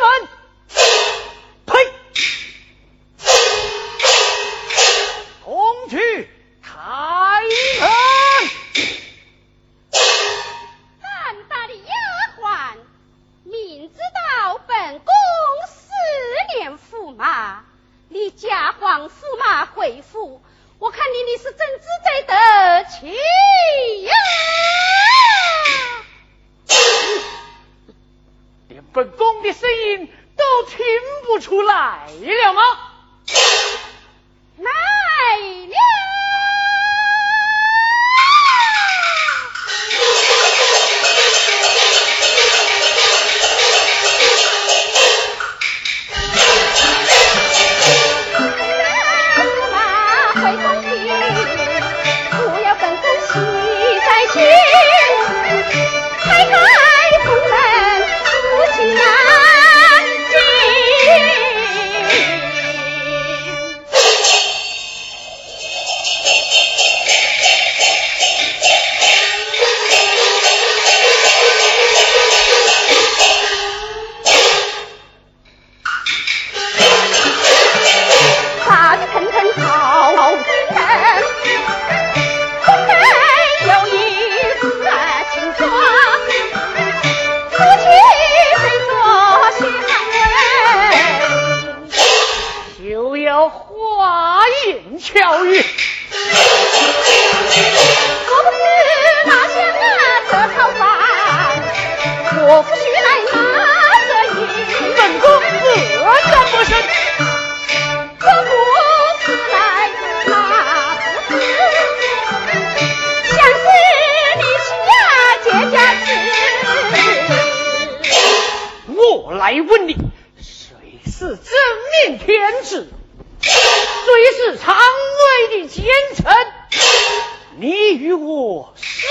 门。呸！同去开门。胆大的丫鬟，明知道本宫思念驸马，你假皇驸马回府，我看你你是真知在得起呀？本宫的声音都听不出来了吗？天子？虽是常威的奸臣？你与我说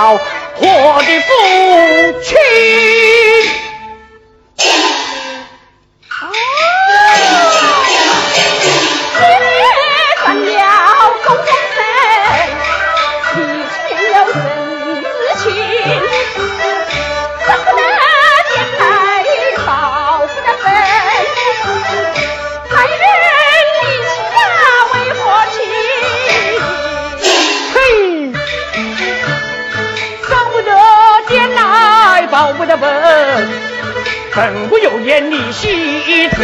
我的父亲。见你细听，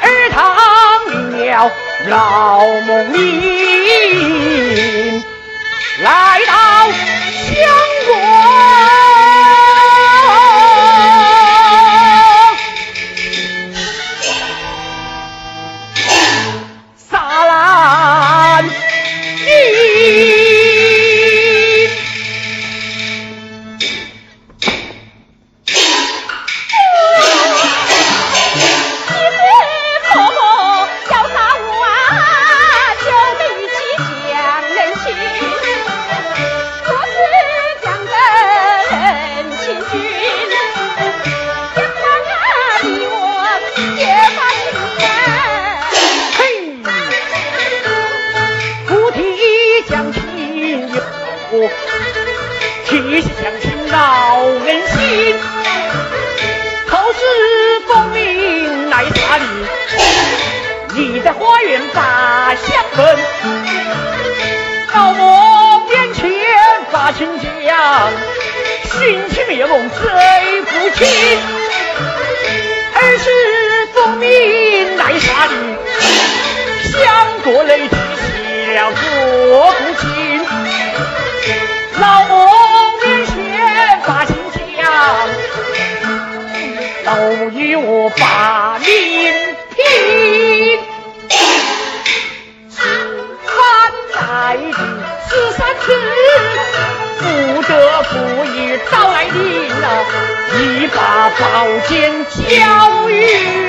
儿堂了老梦林，来到乡。我把命拼。看来你此三次不得不以招来你啊，一把宝剑交与。